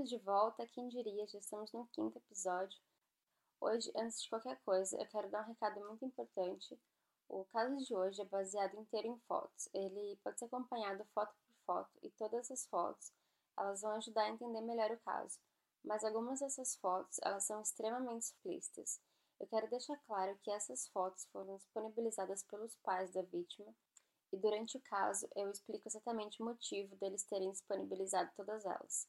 Bem-vindos de volta, quem diria, já estamos no quinto episódio. Hoje, antes de qualquer coisa, eu quero dar um recado muito importante. O caso de hoje é baseado inteiro em fotos. Ele pode ser acompanhado foto por foto e todas as fotos, elas vão ajudar a entender melhor o caso. Mas algumas dessas fotos, elas são extremamente explícitas. Eu quero deixar claro que essas fotos foram disponibilizadas pelos pais da vítima e durante o caso eu explico exatamente o motivo deles terem disponibilizado todas elas.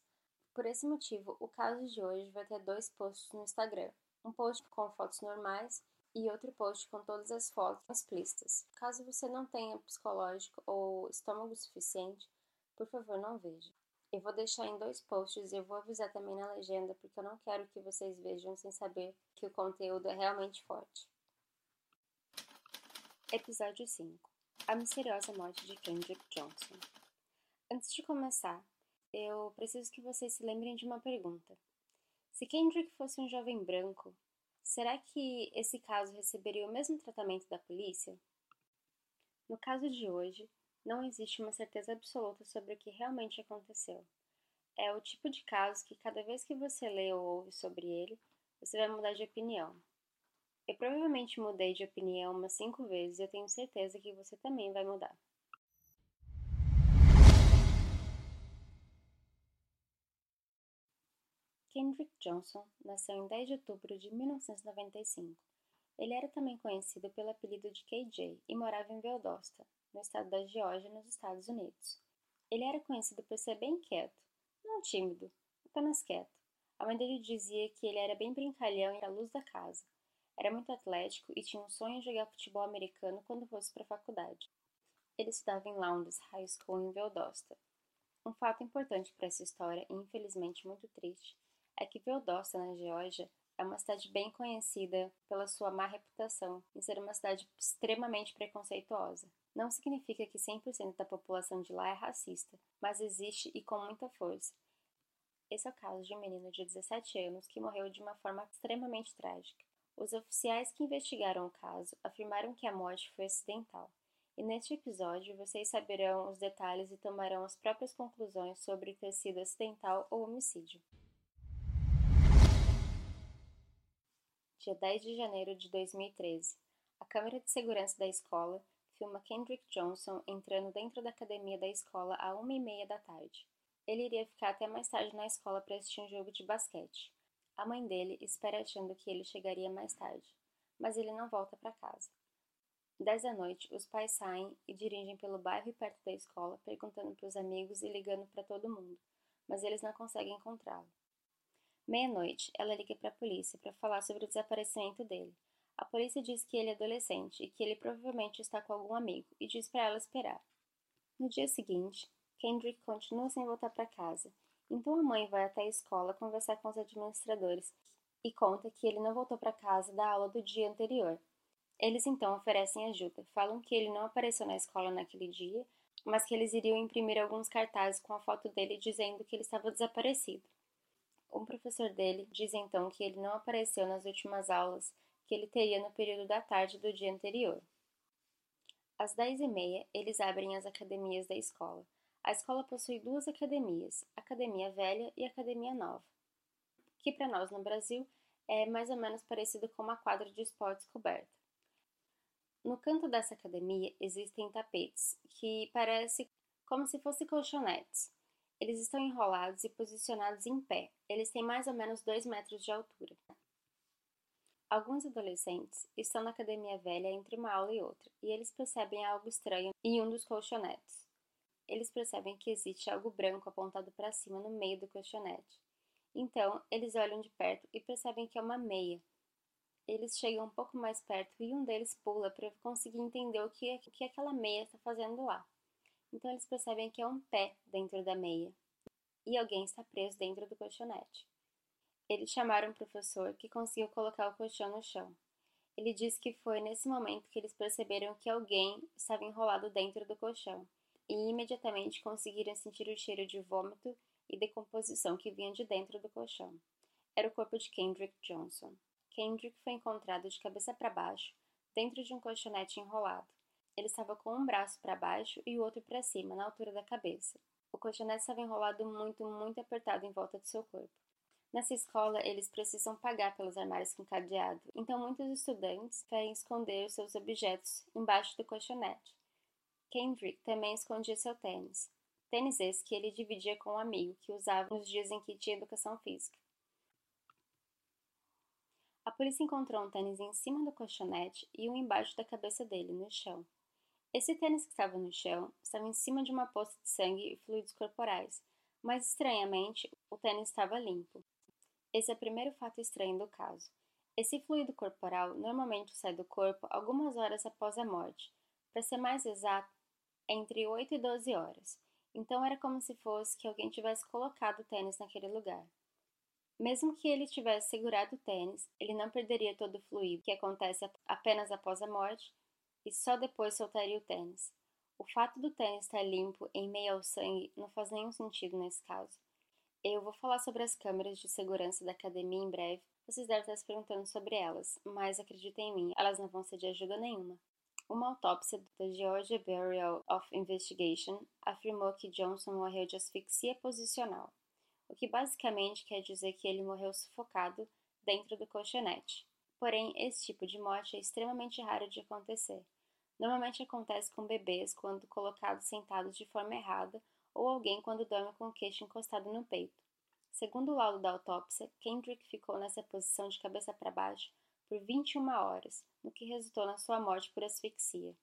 Por esse motivo, o caso de hoje vai ter dois posts no Instagram: um post com fotos normais e outro post com todas as fotos explícitas. Caso você não tenha psicológico ou estômago suficiente, por favor, não veja. Eu vou deixar em dois posts e eu vou avisar também na legenda, porque eu não quero que vocês vejam sem saber que o conteúdo é realmente forte. Episódio 5 A misteriosa morte de Kendrick Johnson. Antes de começar, eu preciso que vocês se lembrem de uma pergunta. Se Kendrick fosse um jovem branco, será que esse caso receberia o mesmo tratamento da polícia? No caso de hoje, não existe uma certeza absoluta sobre o que realmente aconteceu. É o tipo de caso que cada vez que você lê ou ouve sobre ele, você vai mudar de opinião. Eu provavelmente mudei de opinião umas cinco vezes e eu tenho certeza que você também vai mudar. Kendrick Johnson nasceu em 10 de outubro de 1995. Ele era também conhecido pelo apelido de KJ e morava em Valdosta, no estado da Geórgia, nos Estados Unidos. Ele era conhecido por ser bem quieto, não tímido, apenas quieto. A mãe dele dizia que ele era bem brincalhão e a luz da casa. Era muito atlético e tinha um sonho de jogar futebol americano quando fosse para a faculdade. Ele estudava em Lowndes High School em Valdosta. Um fato importante para essa história, e infelizmente muito triste, é que na Geórgia, é uma cidade bem conhecida pela sua má reputação em ser uma cidade extremamente preconceituosa. Não significa que 100% da população de lá é racista, mas existe e com muita força. Esse é o caso de um menino de 17 anos que morreu de uma forma extremamente trágica. Os oficiais que investigaram o caso afirmaram que a morte foi acidental. E neste episódio vocês saberão os detalhes e tomarão as próprias conclusões sobre ter sido acidental ou homicídio. Dia 10 de janeiro de 2013. A câmera de segurança da escola filma Kendrick Johnson entrando dentro da academia da escola à uma e meia da tarde. Ele iria ficar até mais tarde na escola para assistir um jogo de basquete. A mãe dele espera achando que ele chegaria mais tarde, mas ele não volta para casa. Dez da noite, os pais saem e dirigem pelo bairro e perto da escola, perguntando para os amigos e ligando para todo mundo, mas eles não conseguem encontrá-lo. Meia-noite, ela liga para a polícia para falar sobre o desaparecimento dele. A polícia diz que ele é adolescente e que ele provavelmente está com algum amigo e diz para ela esperar. No dia seguinte, Kendrick continua sem voltar para casa, então a mãe vai até a escola conversar com os administradores e conta que ele não voltou para casa da aula do dia anterior. Eles então oferecem ajuda, falam que ele não apareceu na escola naquele dia, mas que eles iriam imprimir alguns cartazes com a foto dele dizendo que ele estava desaparecido. Um professor dele diz então que ele não apareceu nas últimas aulas que ele teria no período da tarde do dia anterior. Às dez e meia, eles abrem as academias da escola. A escola possui duas academias, Academia Velha e Academia Nova, que para nós no Brasil é mais ou menos parecido com uma quadra de esportes coberta. No canto dessa academia existem tapetes, que parece como se fossem colchonetes, eles estão enrolados e posicionados em pé. Eles têm mais ou menos 2 metros de altura. Alguns adolescentes estão na academia velha entre uma aula e outra, e eles percebem algo estranho em um dos colchonetes. eles percebem que existe algo branco apontado para cima no meio do colchonete. Então, eles olham de perto e percebem que é uma meia. Eles chegam um pouco mais perto e um deles pula para conseguir entender o que, é, o que aquela meia está fazendo lá. Então, eles percebem que é um pé dentro da meia e alguém está preso dentro do colchonete. Eles chamaram um professor que conseguiu colocar o colchão no chão. Ele disse que foi nesse momento que eles perceberam que alguém estava enrolado dentro do colchão e imediatamente conseguiram sentir o cheiro de vômito e decomposição que vinha de dentro do colchão. Era o corpo de Kendrick Johnson. Kendrick foi encontrado de cabeça para baixo, dentro de um colchonete enrolado. Ele estava com um braço para baixo e o outro para cima, na altura da cabeça. O colchonete estava enrolado muito, muito apertado em volta do seu corpo. Nessa escola, eles precisam pagar pelos armários com cadeado, então muitos estudantes querem esconder os seus objetos embaixo do colchonete. Kendrick também escondia seu tênis, tênis esse que ele dividia com um amigo que usava nos dias em que tinha educação física. A polícia encontrou um tênis em cima do colchonete e um embaixo da cabeça dele, no chão. Esse tênis que estava no chão estava em cima de uma poça de sangue e fluidos corporais, mas estranhamente o tênis estava limpo. Esse é o primeiro fato estranho do caso. Esse fluido corporal normalmente sai do corpo algumas horas após a morte. Para ser mais exato, entre 8 e 12 horas. Então era como se fosse que alguém tivesse colocado o tênis naquele lugar. Mesmo que ele tivesse segurado o tênis, ele não perderia todo o fluido, que acontece apenas após a morte, e só depois soltaria o tênis. O fato do tênis estar limpo em meio ao sangue não faz nenhum sentido nesse caso. Eu vou falar sobre as câmeras de segurança da academia em breve. Vocês devem estar se perguntando sobre elas, mas acreditem em mim, elas não vão ser de ajuda nenhuma. Uma autópsia da Georgia Bureau of Investigation afirmou que Johnson morreu de asfixia posicional, o que basicamente quer dizer que ele morreu sufocado dentro do colchonete. Porém, esse tipo de morte é extremamente raro de acontecer. Normalmente acontece com bebês quando colocados sentados de forma errada ou alguém quando dorme com o queixo encostado no peito. Segundo o laudo da autópsia, Kendrick ficou nessa posição de cabeça para baixo por 21 horas, no que resultou na sua morte por asfixia.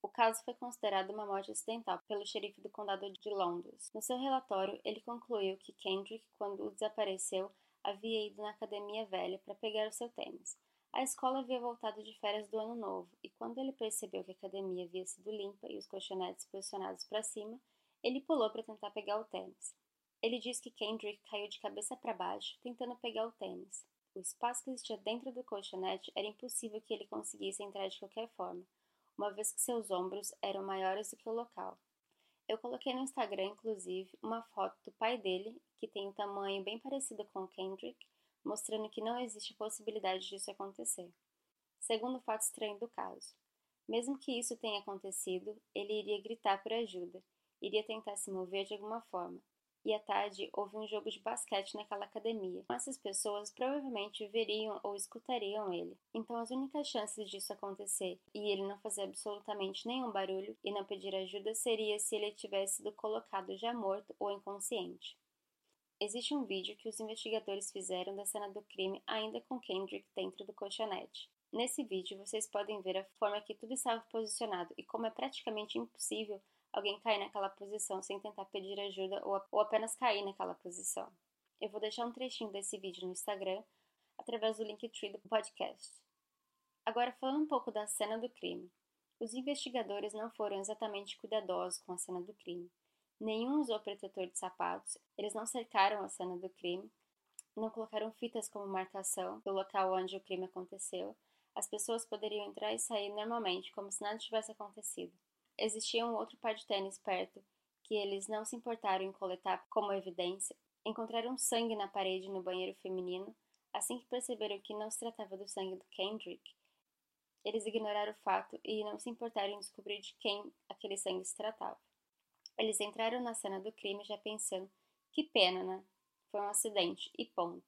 O caso foi considerado uma morte acidental pelo xerife do condado de Londres. No seu relatório, ele concluiu que Kendrick, quando desapareceu, havia ido na academia velha para pegar o seu tênis. A escola havia voltado de férias do ano novo, e quando ele percebeu que a academia havia sido limpa e os colchonetes posicionados para cima, ele pulou para tentar pegar o tênis. Ele disse que Kendrick caiu de cabeça para baixo, tentando pegar o tênis. O espaço que existia dentro do colchonete era impossível que ele conseguisse entrar de qualquer forma, uma vez que seus ombros eram maiores do que o local. Eu coloquei no Instagram, inclusive, uma foto do pai dele, que tem um tamanho bem parecido com o Kendrick, mostrando que não existe possibilidade disso acontecer. Segundo o fato estranho do caso, mesmo que isso tenha acontecido, ele iria gritar por ajuda, iria tentar se mover de alguma forma, e à tarde houve um jogo de basquete naquela academia. Essas pessoas provavelmente veriam ou escutariam ele. Então as únicas chances disso acontecer e ele não fazer absolutamente nenhum barulho e não pedir ajuda seria se ele tivesse sido colocado já morto ou inconsciente. Existe um vídeo que os investigadores fizeram da cena do crime ainda com Kendrick dentro do colchonete. Nesse vídeo vocês podem ver a forma que tudo estava posicionado e como é praticamente impossível alguém cair naquela posição sem tentar pedir ajuda ou, ou apenas cair naquela posição. Eu vou deixar um trechinho desse vídeo no Instagram através do Linktree do podcast. Agora, falando um pouco da cena do crime. Os investigadores não foram exatamente cuidadosos com a cena do crime. Nenhum usou protetor de sapatos, eles não cercaram a cena do crime, não colocaram fitas como marcação do local onde o crime aconteceu. As pessoas poderiam entrar e sair normalmente, como se nada tivesse acontecido existia um outro par de tênis perto, que eles não se importaram em coletar como evidência. Encontraram sangue na parede no banheiro feminino. Assim que perceberam que não se tratava do sangue do Kendrick, eles ignoraram o fato e não se importaram em descobrir de quem aquele sangue se tratava. Eles entraram na cena do crime já pensando: que pena, né? Foi um acidente e ponto.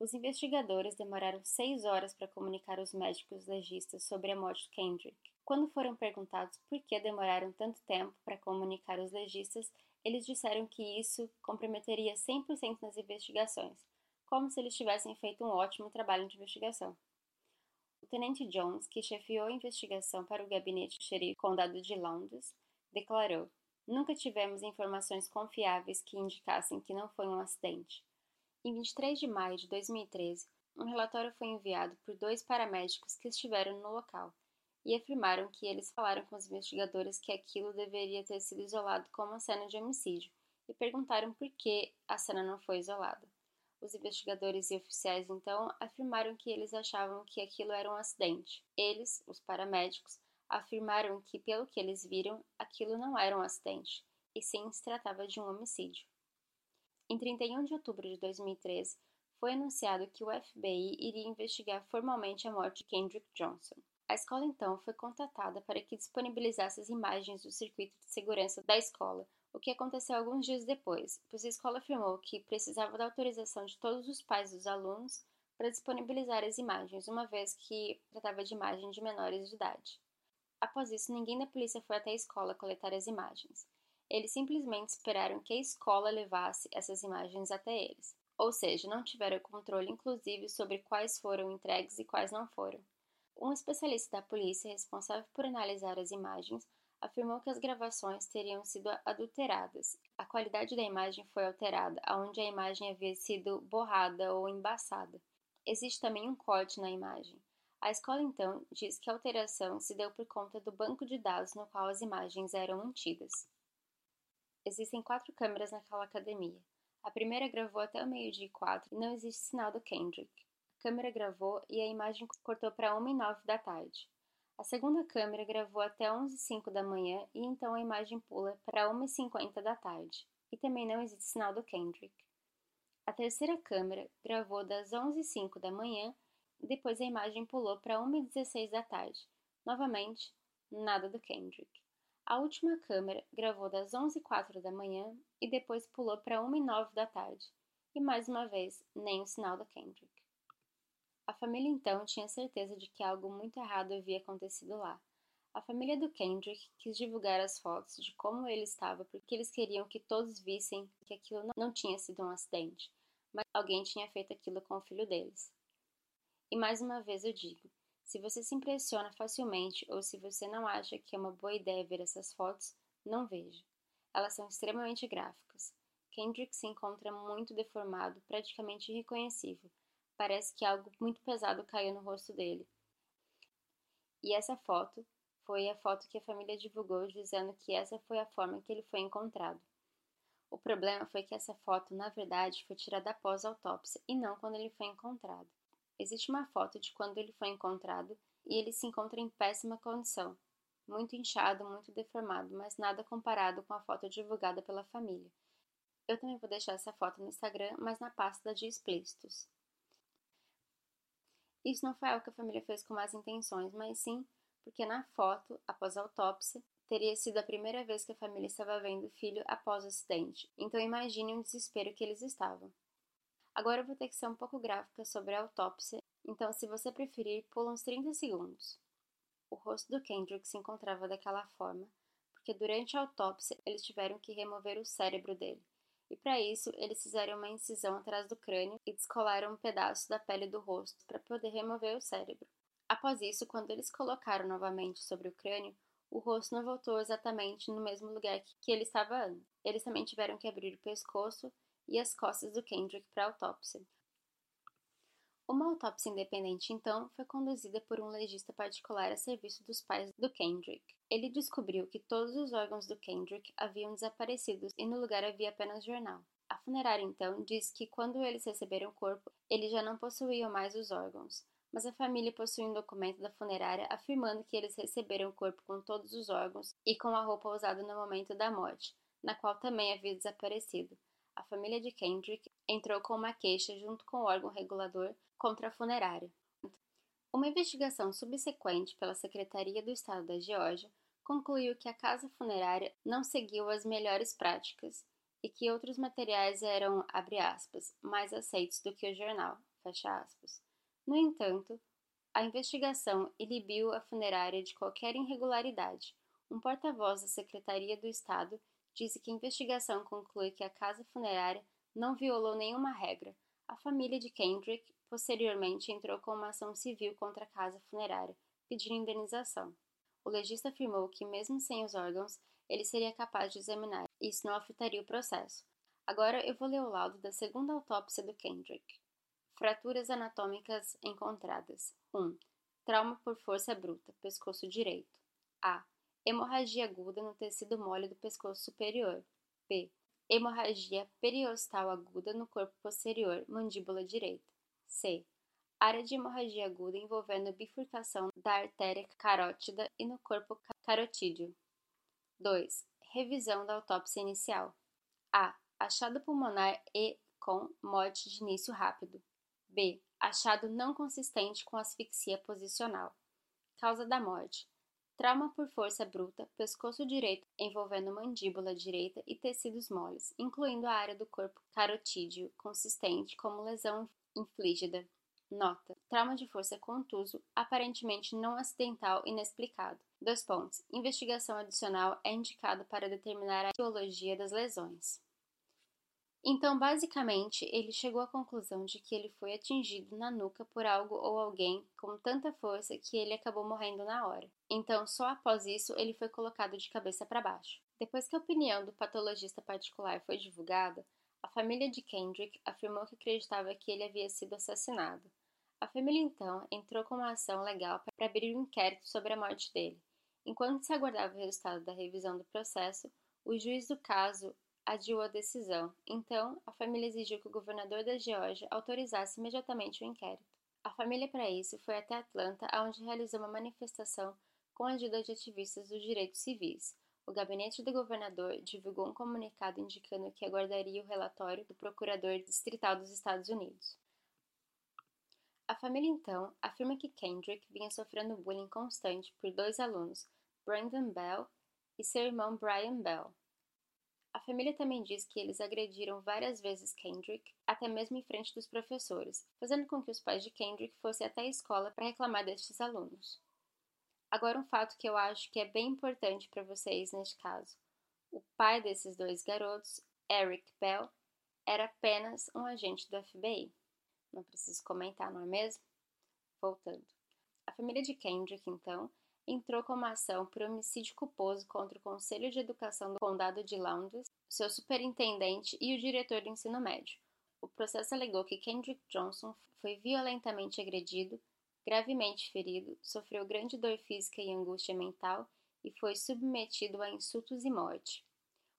Os investigadores demoraram seis horas para comunicar aos médicos legistas sobre a morte de Kendrick. Quando foram perguntados por que demoraram tanto tempo para comunicar aos legistas, eles disseram que isso comprometeria 100% nas investigações, como se eles tivessem feito um ótimo trabalho de investigação. O tenente Jones, que chefiou a investigação para o gabinete do xerife condado de Londres, declarou: Nunca tivemos informações confiáveis que indicassem que não foi um acidente. Em 23 de maio de 2013, um relatório foi enviado por dois paramédicos que estiveram no local e afirmaram que eles falaram com os investigadores que aquilo deveria ter sido isolado como uma cena de homicídio e perguntaram por que a cena não foi isolada. Os investigadores e oficiais então afirmaram que eles achavam que aquilo era um acidente. Eles, os paramédicos, afirmaram que, pelo que eles viram, aquilo não era um acidente, e sim se tratava de um homicídio. Em 31 de outubro de 2013, foi anunciado que o FBI iria investigar formalmente a morte de Kendrick Johnson. A escola então foi contatada para que disponibilizasse as imagens do circuito de segurança da escola, o que aconteceu alguns dias depois, pois a escola afirmou que precisava da autorização de todos os pais dos alunos para disponibilizar as imagens, uma vez que tratava de imagem de menores de idade. Após isso, ninguém da polícia foi até a escola coletar as imagens. Eles simplesmente esperaram que a escola levasse essas imagens até eles, ou seja, não tiveram controle inclusive sobre quais foram entregues e quais não foram. Um especialista da polícia responsável por analisar as imagens afirmou que as gravações teriam sido adulteradas. A qualidade da imagem foi alterada, aonde a imagem havia sido borrada ou embaçada. Existe também um corte na imagem. A escola então diz que a alteração se deu por conta do banco de dados no qual as imagens eram mantidas. Existem quatro câmeras naquela academia. A primeira gravou até o meio-dia e quatro e não existe sinal do Kendrick câmera gravou e a imagem cortou para 1 e 9 da tarde. A segunda câmera gravou até 11 e 5 da manhã e então a imagem pula para 1 e 50 da tarde. E também não existe sinal do Kendrick. A terceira câmera gravou das 11 e 5 da manhã depois a imagem pulou para 1 e 16 da tarde. Novamente, nada do Kendrick. A última câmera gravou das 11 e 4 da manhã e depois pulou para 1 e 9 da tarde. E mais uma vez, nem o sinal do Kendrick. A família então tinha certeza de que algo muito errado havia acontecido lá. A família do Kendrick quis divulgar as fotos de como ele estava porque eles queriam que todos vissem que aquilo não tinha sido um acidente, mas alguém tinha feito aquilo com o filho deles. E mais uma vez eu digo: se você se impressiona facilmente ou se você não acha que é uma boa ideia ver essas fotos, não veja. Elas são extremamente gráficas. Kendrick se encontra muito deformado, praticamente irreconhecível, parece que algo muito pesado caiu no rosto dele. E essa foto foi a foto que a família divulgou dizendo que essa foi a forma que ele foi encontrado. O problema foi que essa foto, na verdade, foi tirada após a autópsia e não quando ele foi encontrado. Existe uma foto de quando ele foi encontrado e ele se encontra em péssima condição, muito inchado, muito deformado, mas nada comparado com a foto divulgada pela família. Eu também vou deixar essa foto no Instagram, mas na pasta de explícitos. Isso não foi algo que a família fez com más intenções, mas sim porque na foto, após a autópsia, teria sido a primeira vez que a família estava vendo o filho após o acidente. Então imagine o desespero que eles estavam. Agora eu vou ter que ser um pouco gráfica sobre a autópsia, então se você preferir, pula uns 30 segundos. O rosto do Kendrick se encontrava daquela forma, porque durante a autópsia eles tiveram que remover o cérebro dele e para isso eles fizeram uma incisão atrás do crânio e descolaram um pedaço da pele do rosto para poder remover o cérebro. Após isso, quando eles colocaram novamente sobre o crânio, o rosto não voltou exatamente no mesmo lugar que ele estava antes. Eles também tiveram que abrir o pescoço e as costas do Kendrick para autópsia. Uma autópsia independente, então, foi conduzida por um legista particular a serviço dos pais do Kendrick. Ele descobriu que todos os órgãos do Kendrick haviam desaparecido e no lugar havia apenas jornal. A funerária, então, diz que quando eles receberam o corpo, eles já não possuíam mais os órgãos, mas a família possui um documento da funerária afirmando que eles receberam o corpo com todos os órgãos e com a roupa usada no momento da morte, na qual também havia desaparecido. A família de Kendrick entrou com uma queixa junto com o órgão regulador contra a funerária. Uma investigação subsequente pela Secretaria do Estado da Geórgia concluiu que a casa funerária não seguiu as melhores práticas e que outros materiais eram, aspas, mais aceitos do que o jornal. No entanto, a investigação inibiu a funerária de qualquer irregularidade. Um porta-voz da Secretaria do Estado disse que a investigação conclui que a casa funerária não violou nenhuma regra. A família de Kendrick posteriormente entrou com uma ação civil contra a casa funerária, pedindo indenização. O legista afirmou que, mesmo sem os órgãos, ele seria capaz de examinar. Isso não afetaria o processo. Agora eu vou ler o laudo da segunda autópsia do Kendrick. Fraturas anatômicas encontradas. 1. Trauma por força bruta, pescoço direito. A. Hemorragia aguda no tecido mole do pescoço superior. B. Hemorragia periostal aguda no corpo posterior, mandíbula direita. C. Área de hemorragia aguda envolvendo bifurcação da artéria carótida e no corpo carotídeo. 2. Revisão da autópsia inicial. A. Achado pulmonar e com morte de início rápido. B. Achado não consistente com asfixia posicional. Causa da morte: trauma por força bruta, pescoço direito envolvendo mandíbula direita e tecidos moles, incluindo a área do corpo carotídeo consistente como lesão infligida. Nota: trauma de força contuso, aparentemente não acidental inexplicado. Dois pontos. Investigação adicional é indicado para determinar a etiologia das lesões. Então, basicamente, ele chegou à conclusão de que ele foi atingido na nuca por algo ou alguém com tanta força que ele acabou morrendo na hora. Então, só após isso, ele foi colocado de cabeça para baixo. Depois que a opinião do patologista particular foi divulgada, a família de Kendrick afirmou que acreditava que ele havia sido assassinado. A família então entrou com uma ação legal para abrir um inquérito sobre a morte dele. Enquanto se aguardava o resultado da revisão do processo, o juiz do caso adiou a decisão. Então, a família exigiu que o governador da Geórgia autorizasse imediatamente o inquérito. A família, para isso, foi até Atlanta, onde realizou uma manifestação com a ajuda de ativistas dos direitos civis. O gabinete do governador divulgou um comunicado indicando que aguardaria o relatório do procurador distrital dos Estados Unidos. A família, então, afirma que Kendrick vinha sofrendo bullying constante por dois alunos, Brandon Bell e seu irmão Brian Bell. A família também diz que eles agrediram várias vezes Kendrick, até mesmo em frente dos professores, fazendo com que os pais de Kendrick fossem até a escola para reclamar destes alunos. Agora, um fato que eu acho que é bem importante para vocês neste caso: o pai desses dois garotos, Eric Bell, era apenas um agente do FBI. Não preciso comentar, não é mesmo? Voltando. A família de Kendrick, então, entrou com uma ação por homicídio culposo contra o Conselho de Educação do Condado de Lowndes, seu superintendente e o diretor do ensino médio. O processo alegou que Kendrick Johnson foi violentamente agredido, gravemente ferido, sofreu grande dor física e angústia mental e foi submetido a insultos e morte.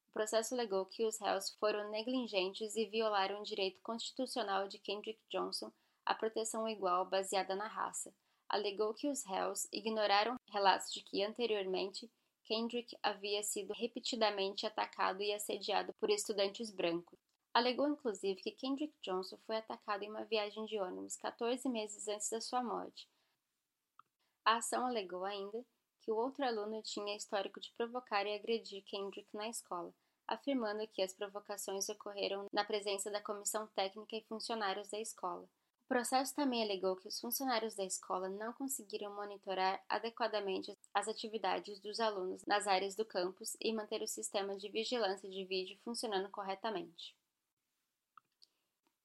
O processo alegou que os réus foram negligentes e violaram o direito constitucional de Kendrick Johnson à proteção igual baseada na raça, alegou que os réus ignoraram relatos de que anteriormente Kendrick havia sido repetidamente atacado e assediado por estudantes brancos. Alegou inclusive que Kendrick Johnson foi atacado em uma viagem de ônibus 14 meses antes da sua morte. A ação alegou ainda que o outro aluno tinha histórico de provocar e agredir Kendrick na escola, afirmando que as provocações ocorreram na presença da comissão técnica e funcionários da escola processo também alegou que os funcionários da escola não conseguiram monitorar adequadamente as atividades dos alunos nas áreas do campus e manter o sistema de vigilância de vídeo funcionando corretamente.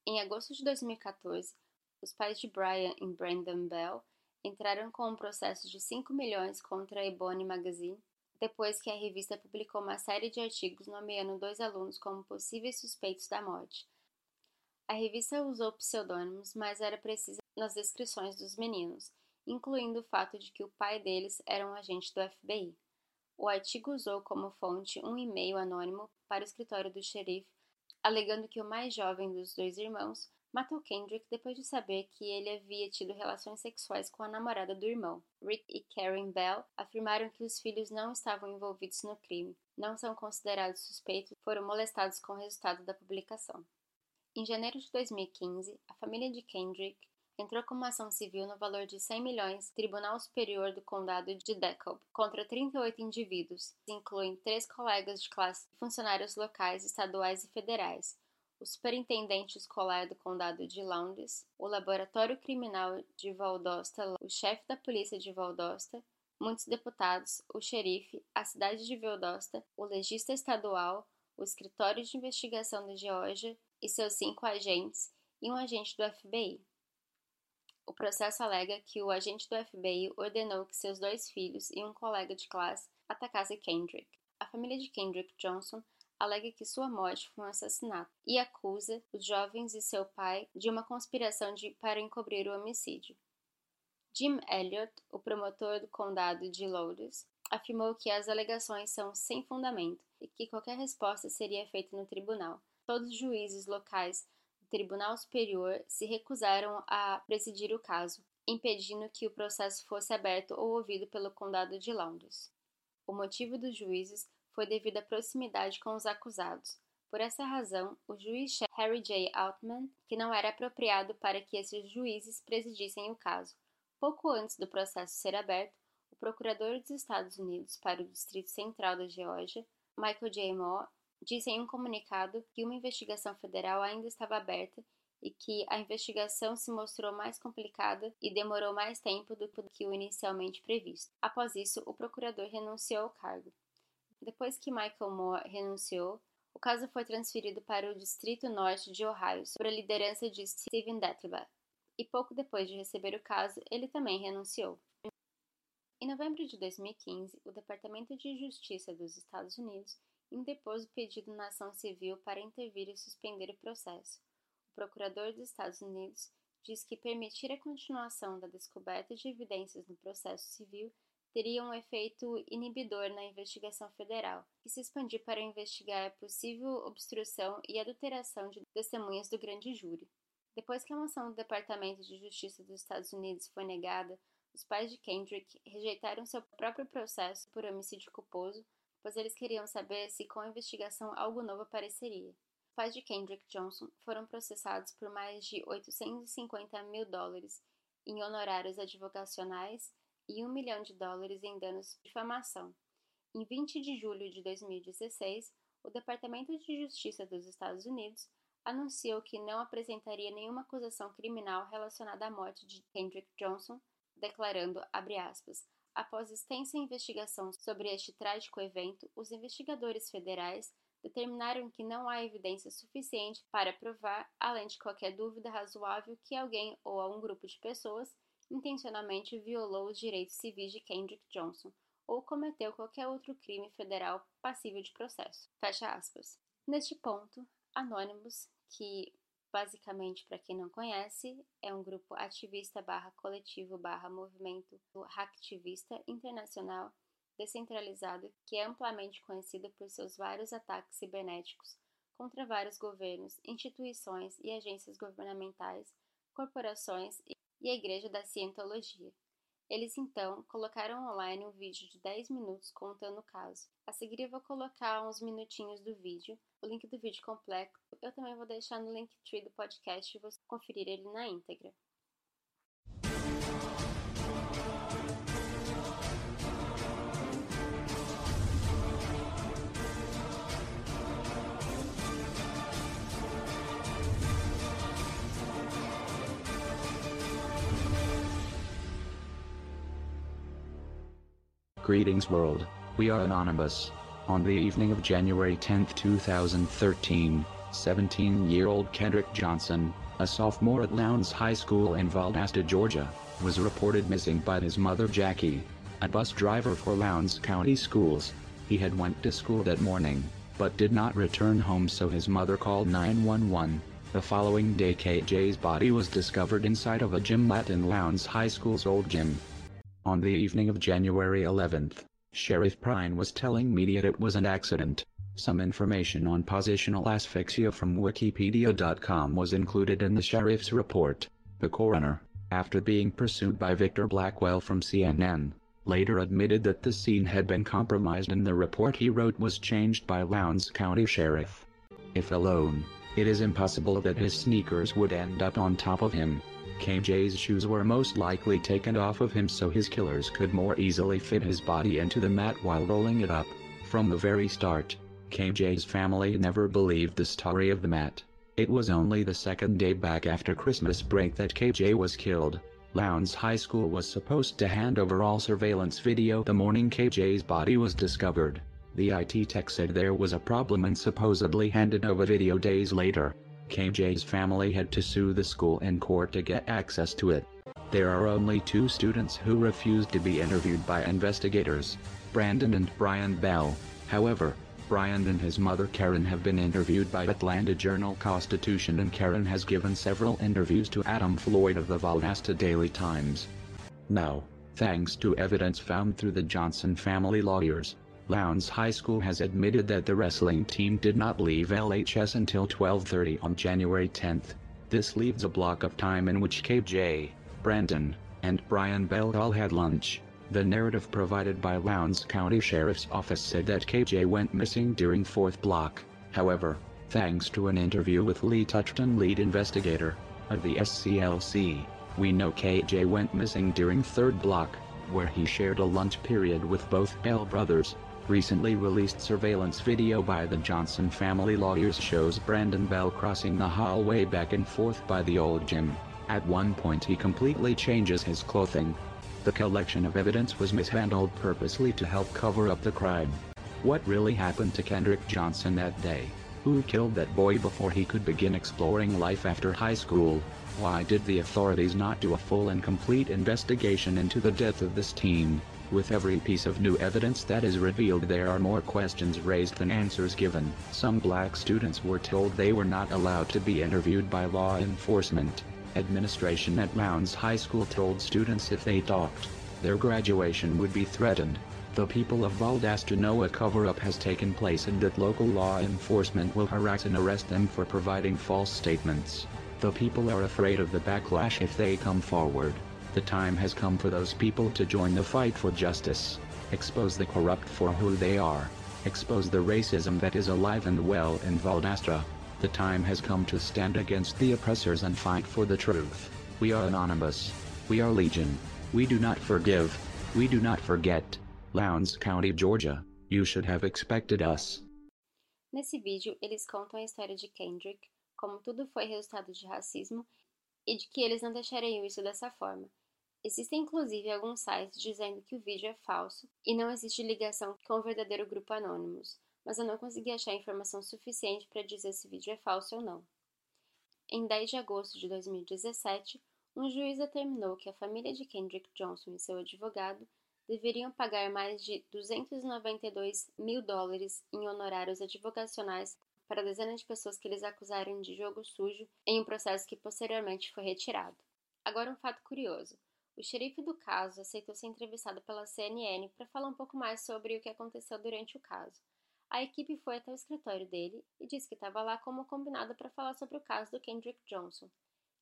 Em agosto de 2014, os pais de Brian e Brandon Bell entraram com um processo de 5 milhões contra a Ebony Magazine depois que a revista publicou uma série de artigos nomeando dois alunos como possíveis suspeitos da morte, a revista usou pseudônimos, mas era precisa nas descrições dos meninos, incluindo o fato de que o pai deles era um agente do FBI. O artigo usou como fonte um e-mail anônimo para o escritório do xerife, alegando que o mais jovem dos dois irmãos matou Kendrick depois de saber que ele havia tido relações sexuais com a namorada do irmão. Rick e Karen Bell afirmaram que os filhos não estavam envolvidos no crime, não são considerados suspeitos foram molestados com o resultado da publicação. Em janeiro de 2015, a família de Kendrick entrou com uma ação civil no valor de 100 milhões no Tribunal Superior do Condado de DeKalb contra 38 indivíduos, que incluem três colegas de classe e funcionários locais, estaduais e federais, o superintendente escolar do Condado de Lowndes, o Laboratório Criminal de Valdosta, o chefe da polícia de Valdosta, muitos deputados, o xerife, a cidade de Valdosta, o legista estadual, o Escritório de Investigação da Geórgia e seus cinco agentes e um agente do FBI. O processo alega que o agente do FBI ordenou que seus dois filhos e um colega de classe atacassem Kendrick. A família de Kendrick Johnson alega que sua morte foi um assassinato e acusa os jovens e seu pai de uma conspiração de, para encobrir o homicídio. Jim Elliott, o promotor do condado de Lourdes, afirmou que as alegações são sem fundamento e que qualquer resposta seria feita no tribunal. Todos os juízes locais do Tribunal Superior se recusaram a presidir o caso, impedindo que o processo fosse aberto ou ouvido pelo condado de Londres. O motivo dos juízes foi devido à proximidade com os acusados. Por essa razão, o juiz Harry J. Altman, que não era apropriado para que esses juízes presidissem o caso. Pouco antes do processo ser aberto, o procurador dos Estados Unidos para o Distrito Central da Geórgia, Michael J. Moore, disse em um comunicado que uma investigação federal ainda estava aberta e que a investigação se mostrou mais complicada e demorou mais tempo do que o inicialmente previsto. Após isso, o procurador renunciou ao cargo. Depois que Michael Moore renunciou, o caso foi transferido para o Distrito Norte de Ohio sob a liderança de Steven Detlebaugh. E pouco depois de receber o caso, ele também renunciou. Em novembro de 2015, o Departamento de Justiça dos Estados Unidos indepôs o pedido na ação civil para intervir e suspender o processo. O procurador dos Estados Unidos diz que permitir a continuação da descoberta de evidências no processo civil teria um efeito inibidor na investigação federal, que se expandiu para investigar a possível obstrução e adulteração de testemunhas do grande júri. Depois que a moção do Departamento de Justiça dos Estados Unidos foi negada, os pais de Kendrick rejeitaram seu próprio processo por homicídio culposo, pois eles queriam saber se com a investigação algo novo apareceria. Pais de Kendrick Johnson foram processados por mais de 850 mil dólares em honorários advocacionais e um milhão de dólares em danos de difamação. Em 20 de julho de 2016, o Departamento de Justiça dos Estados Unidos anunciou que não apresentaria nenhuma acusação criminal relacionada à morte de Kendrick Johnson declarando, aspas, após extensa investigação sobre este trágico evento, os investigadores federais determinaram que não há evidência suficiente para provar, além de qualquer dúvida razoável, que alguém ou um grupo de pessoas intencionalmente violou os direitos civis de Kendrick Johnson ou cometeu qualquer outro crime federal passível de processo. Fecha aspas. Neste ponto, Anonymous, que basicamente, para quem não conhece, é um grupo ativista barra coletivo barra movimento hacktivista internacional descentralizado que é amplamente conhecido por seus vários ataques cibernéticos contra vários governos, instituições e agências governamentais, corporações e a Igreja da Cientologia. Eles então colocaram online um vídeo de 10 minutos contando o caso. A seguir eu vou colocar uns minutinhos do vídeo, o link do vídeo completo. Eu também vou deixar no link tree do podcast e você conferir ele na íntegra. Greetings world, we are Anonymous. On the evening of January 10, 2013, 17-year-old Kendrick Johnson, a sophomore at Lowndes High School in Valdosta, Georgia, was reported missing by his mother Jackie, a bus driver for Lowndes County Schools. He had went to school that morning, but did not return home so his mother called 911. The following day KJ's body was discovered inside of a gym mat in Lowndes High School's old gym. On the evening of January 11th, Sheriff Prine was telling media it was an accident. Some information on positional asphyxia from Wikipedia.com was included in the sheriff's report. The coroner, after being pursued by Victor Blackwell from CNN, later admitted that the scene had been compromised and the report he wrote was changed by Lowndes County Sheriff. If alone, it is impossible that his sneakers would end up on top of him. KJ's shoes were most likely taken off of him so his killers could more easily fit his body into the mat while rolling it up. From the very start, KJ's family never believed the story of the mat. It was only the second day back after Christmas break that KJ was killed. Lowndes High School was supposed to hand over all surveillance video the morning KJ's body was discovered. The IT tech said there was a problem and supposedly handed over video days later. KJ's family had to sue the school in court to get access to it. There are only two students who refused to be interviewed by investigators, Brandon and Brian Bell. However, Brian and his mother Karen have been interviewed by Atlanta Journal-Constitution and Karen has given several interviews to Adam Floyd of the Valdosta Daily Times. Now, thanks to evidence found through the Johnson family lawyers, Lowndes High School has admitted that the wrestling team did not leave LHS until 12.30 on January 10th. This leaves a block of time in which KJ, Brandon, and Brian Bell all had lunch. The narrative provided by Lowndes County Sheriff's Office said that KJ went missing during fourth block. However, thanks to an interview with Lee Touchton lead investigator, of the SCLC, we know KJ went missing during third block, where he shared a lunch period with both Bell brothers. Recently released surveillance video by the Johnson family lawyers shows Brandon Bell crossing the hallway back and forth by the old gym. At one point he completely changes his clothing, the collection of evidence was mishandled purposely to help cover up the crime. What really happened to Kendrick Johnson that day? Who killed that boy before he could begin exploring life after high school? Why did the authorities not do a full and complete investigation into the death of this teen? With every piece of new evidence that is revealed there are more questions raised than answers given. Some black students were told they were not allowed to be interviewed by law enforcement. Administration at Lowndes High School told students if they talked, their graduation would be threatened. The people of Valdosta know a cover-up has taken place and that local law enforcement will harass and arrest them for providing false statements. The people are afraid of the backlash if they come forward. The time has come for those people to join the fight for justice. Expose the corrupt for who they are. Expose the racism that is alive and well in Valdosta. The time has come to stand against the oppressors and fight for the truth. We are anonymous. We are legion. We do not forgive. We do not forget. Lowndes County, Georgia. You should have expected us. Nesse vídeo, eles contam a história de Kendrick, como tudo foi resultado de racismo e de que eles não deixariam isso dessa forma. Existem inclusive alguns sites dizendo que o vídeo é falso e não existe ligação com o verdadeiro grupo Anonymous, mas eu não consegui achar informação suficiente para dizer se o vídeo é falso ou não. Em 10 de agosto de 2017, um juiz determinou que a família de Kendrick Johnson e seu advogado deveriam pagar mais de 292 mil dólares em honorários advocacionais para dezenas de pessoas que eles acusaram de jogo sujo em um processo que posteriormente foi retirado. Agora um fato curioso. O xerife do caso aceitou ser entrevistado pela CNN para falar um pouco mais sobre o que aconteceu durante o caso. A equipe foi até o escritório dele e disse que estava lá como combinado para falar sobre o caso do Kendrick Johnson.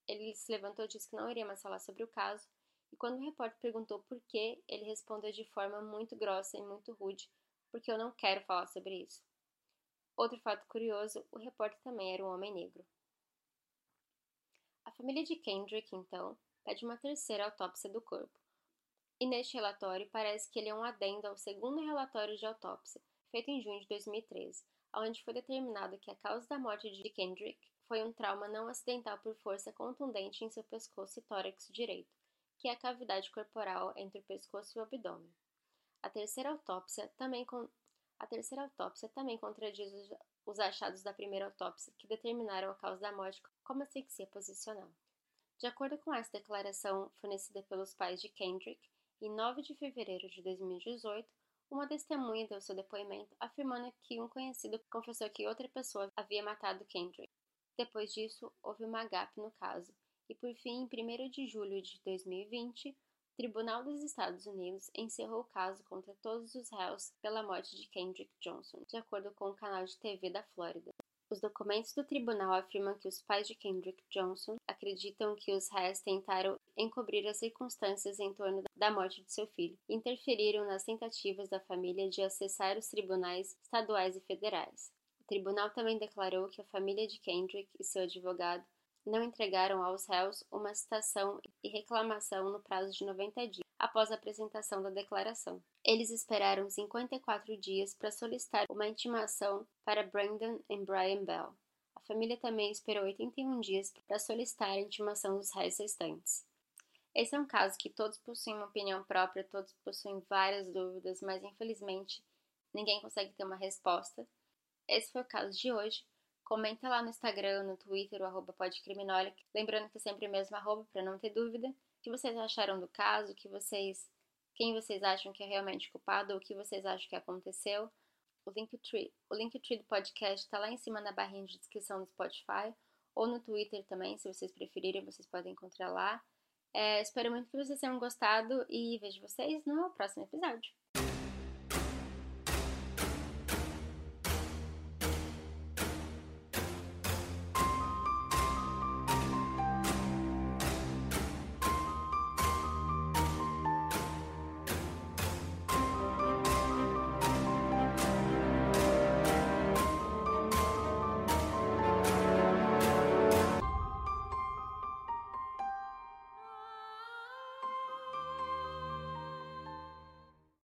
Ele se levantou e disse que não iria mais falar sobre o caso, e quando o repórter perguntou por quê, ele respondeu de forma muito grossa e muito rude: Porque eu não quero falar sobre isso. Outro fato curioso: o repórter também era um homem negro. A família de Kendrick, então, pede uma terceira autópsia do corpo. E neste relatório parece que ele é um adendo ao segundo relatório de autópsia, feito em junho de 2013, onde foi determinado que a causa da morte de Kendrick foi um trauma não acidental por força contundente em seu pescoço e tórax direito, que é a cavidade corporal entre o pescoço e o abdômen. A terceira autópsia também, con... a terceira autópsia também contradiz os achados da primeira autópsia, que determinaram a causa da morte como asfixia posicional. De acordo com essa declaração fornecida pelos pais de Kendrick, em 9 de fevereiro de 2018, uma testemunha deu seu depoimento afirmando que um conhecido confessou que outra pessoa havia matado Kendrick. Depois disso, houve uma gap no caso, e por fim, em 1 de julho de 2020, o Tribunal dos Estados Unidos encerrou o caso contra todos os réus pela morte de Kendrick Johnson, de acordo com o canal de TV da Flórida. Os documentos do tribunal afirmam que os pais de Kendrick Johnson acreditam que os réus tentaram encobrir as circunstâncias em torno da morte de seu filho e interferiram nas tentativas da família de acessar os tribunais estaduais e federais. O tribunal também declarou que a família de Kendrick e seu advogado não entregaram aos réus uma citação e reclamação no prazo de 90 dias após a apresentação da declaração. Eles esperaram 54 dias para solicitar uma intimação para Brandon e Brian Bell. A família também esperou 81 dias para solicitar a intimação dos réus restantes. Esse é um caso que todos possuem uma opinião própria, todos possuem várias dúvidas, mas infelizmente ninguém consegue ter uma resposta. Esse foi o caso de hoje. Comenta lá no Instagram, no Twitter, o arroba lembrando que é sempre o mesmo arroba para não ter dúvida que vocês acharam do caso, que vocês, quem vocês acham que é realmente culpado o que vocês acham que aconteceu. o Linktree. O Linktree do podcast está lá em cima na barrinha de descrição do Spotify ou no Twitter também, se vocês preferirem, vocês podem encontrar lá. É, espero muito que vocês tenham gostado e vejo vocês no próximo episódio.